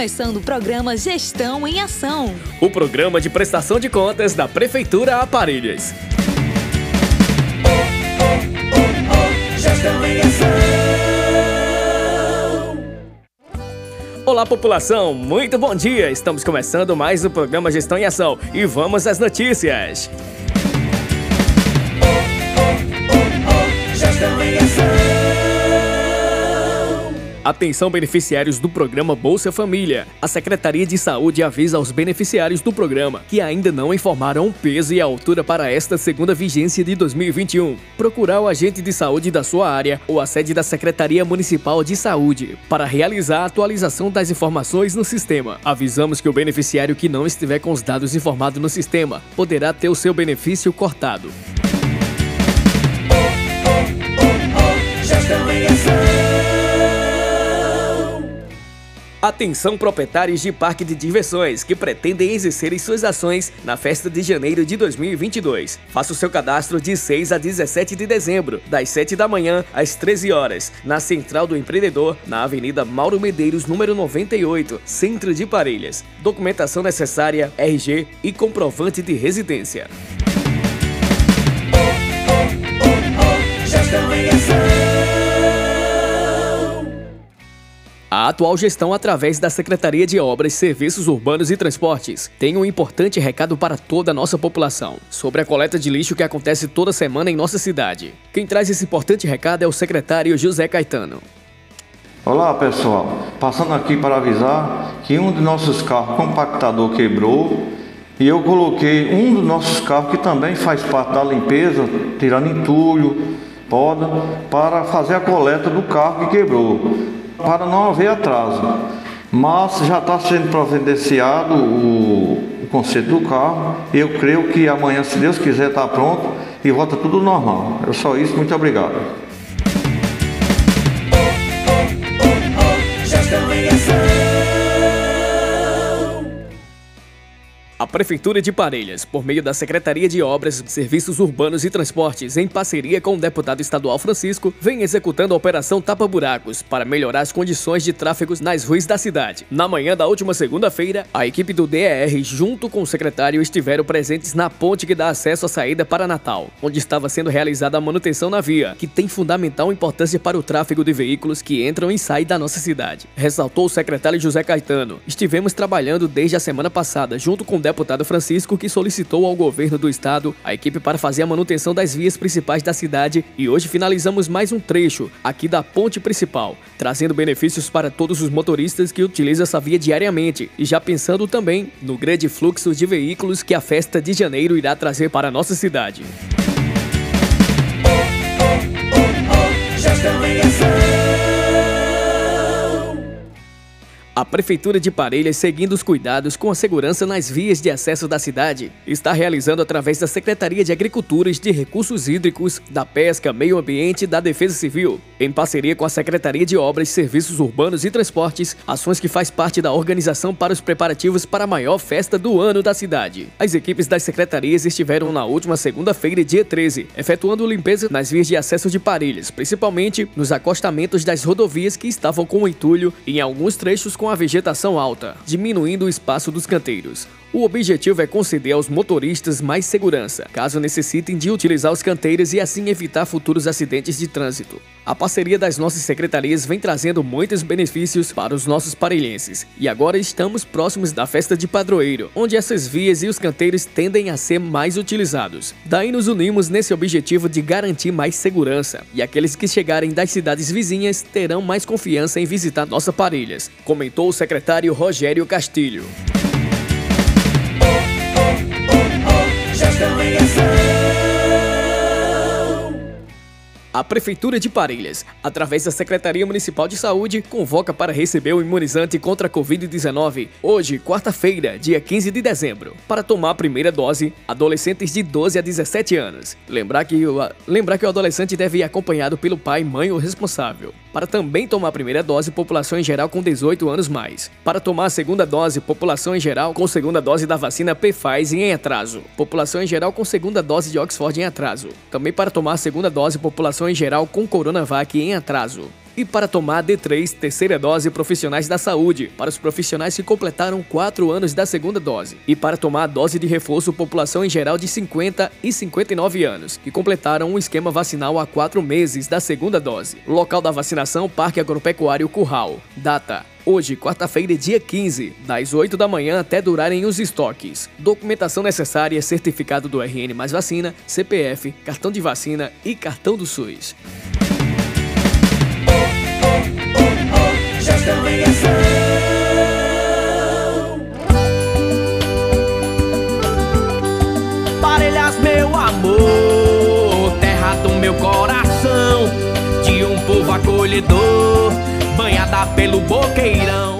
Começando o programa Gestão em Ação. O programa de prestação de contas da Prefeitura Aparelhas. Gestão em Ação. Olá, população! Muito bom dia! Estamos começando mais o programa Gestão em Ação e vamos às notícias. Gestão em Ação. Atenção beneficiários do programa Bolsa Família. A Secretaria de Saúde avisa aos beneficiários do programa que ainda não informaram o peso e a altura para esta segunda vigência de 2021. Procurar o agente de saúde da sua área ou a sede da Secretaria Municipal de Saúde para realizar a atualização das informações no sistema. Avisamos que o beneficiário que não estiver com os dados informados no sistema poderá ter o seu benefício cortado. Gestão em Ação. Atenção proprietários de parque de diversões que pretendem exercer suas ações na festa de janeiro de 2022. Faça o seu cadastro de 6 a 17 de dezembro, das 7 da manhã às 13 horas, na Central do Empreendedor, na Avenida Mauro Medeiros, número 98, Centro de Parelhas. Documentação necessária, RG e comprovante de residência. Gestão em Ação. A atual gestão, através da Secretaria de Obras, Serviços Urbanos e Transportes, tem um importante recado para toda a nossa população sobre a coleta de lixo que acontece toda semana em nossa cidade. Quem traz esse importante recado é o secretário José Caetano. Olá pessoal, passando aqui para avisar que um de nossos carros compactador quebrou e eu coloquei um dos nossos carros que também faz parte da limpeza, tirando entulho, poda, para fazer a coleta do carro que quebrou, para não haver atraso. Mas já está sendo providenciado o, o conserto do carro. Eu creio que amanhã, se Deus quiser, está pronto e volta tudo normal. É só isso, muito obrigado. A Prefeitura de Parelhas, por meio da Secretaria de Obras, Serviços Urbanos e Transportes, em parceria com o deputado estadual Francisco, vem executando a Operação Tapa Buracos para melhorar as condições de tráfego nas ruas da cidade. Na manhã da última segunda-feira, a equipe do DER, junto com o secretário, estiveram presentes na ponte que dá acesso à saída para Natal, onde estava sendo realizada a manutenção na via, que tem fundamental importância para o tráfego de veículos que entram e saem da nossa cidade. Ressaltou o secretário José Caetano. Estivemos trabalhando desde a semana passada, junto com o deputado Francisco, que solicitou ao governo do estado a equipe para fazer a manutenção das vias principais da cidade e hoje finalizamos mais um trecho aqui da ponte principal, trazendo benefícios para todos os motoristas que utilizam essa via diariamente e já pensando também no grande fluxo de veículos que a festa de janeiro irá trazer para a nossa cidade. A Prefeitura de Parelhas, seguindo os cuidados com a segurança nas vias de acesso da cidade, está realizando através da Secretaria de Agricultura e de Recursos Hídricos, da Pesca, Meio Ambiente e da Defesa Civil, em parceria com a Secretaria de Obras, Serviços Urbanos e Transportes, ações que faz parte da organização para os preparativos para a maior festa do ano da cidade. As equipes das secretarias estiveram na última segunda-feira, dia 13, efetuando limpeza nas vias de acesso de Parelhas, principalmente nos acostamentos das rodovias que estavam com entulho em alguns trechos com a vegetação alta, diminuindo o espaço dos canteiros. O objetivo é conceder aos motoristas mais segurança, caso necessitem de utilizar os canteiros e assim evitar futuros acidentes de trânsito. A parceria das nossas secretarias vem trazendo muitos benefícios para os nossos parelhenses. E agora estamos próximos da festa de padroeiro, onde essas vias e os canteiros tendem a ser mais utilizados. Daí nos unimos nesse objetivo de garantir mais segurança, e aqueles que chegarem das cidades vizinhas terão mais confiança em visitar nossa Parelhas, comentou o secretário Rogério Castilho. Gestão em A Prefeitura de Parelhas, através da Secretaria Municipal de Saúde, convoca para receber o imunizante contra a Covid-19 hoje, quarta-feira, dia 15 de dezembro, para tomar a primeira dose adolescentes de 12 a 17 anos. Lembrar que o, lembrar que o adolescente deve ir acompanhado pelo pai, mãe ou responsável. Para também tomar a primeira dose, população em geral com 18 anos mais. Para tomar a segunda dose, população em geral com segunda dose da vacina Pfizer em atraso. População em geral com segunda dose de Oxford em atraso. Também para tomar a segunda dose, população em geral com Coronavac em atraso. E para tomar a D3, terceira dose, profissionais da saúde, para os profissionais que completaram 4 anos da segunda dose. E para tomar dose de reforço, população em geral de 50 e 59 anos, que completaram um esquema vacinal há 4 meses da segunda dose. Local da vacinação, Parque Agropecuário Curral. Data: Hoje, quarta-feira, dia 15, das 8 da manhã até durarem os estoques. Documentação necessária: certificado do RN mais vacina, CPF, cartão de vacina e cartão do SUS. Gestão em ação. Parelhas, meu amor, terra do meu coração, de um povo acolhedor, banhada pelo boqueirão.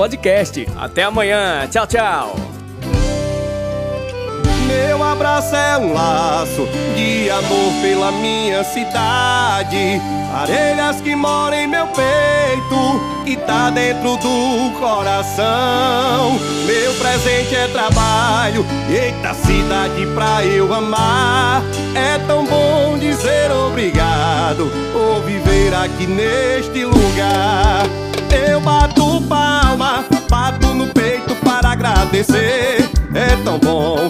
podcast. Até amanhã. Tchau, tchau. Meu abraço é um laço de amor pela minha cidade. Parelhas que moram em meu peito, que tá dentro do coração. Meu presente é trabalho, eita cidade pra eu amar. É tão bom dizer obrigado por viver aqui neste lugar. Eu bato palma, bato no peito para agradecer. É tão bom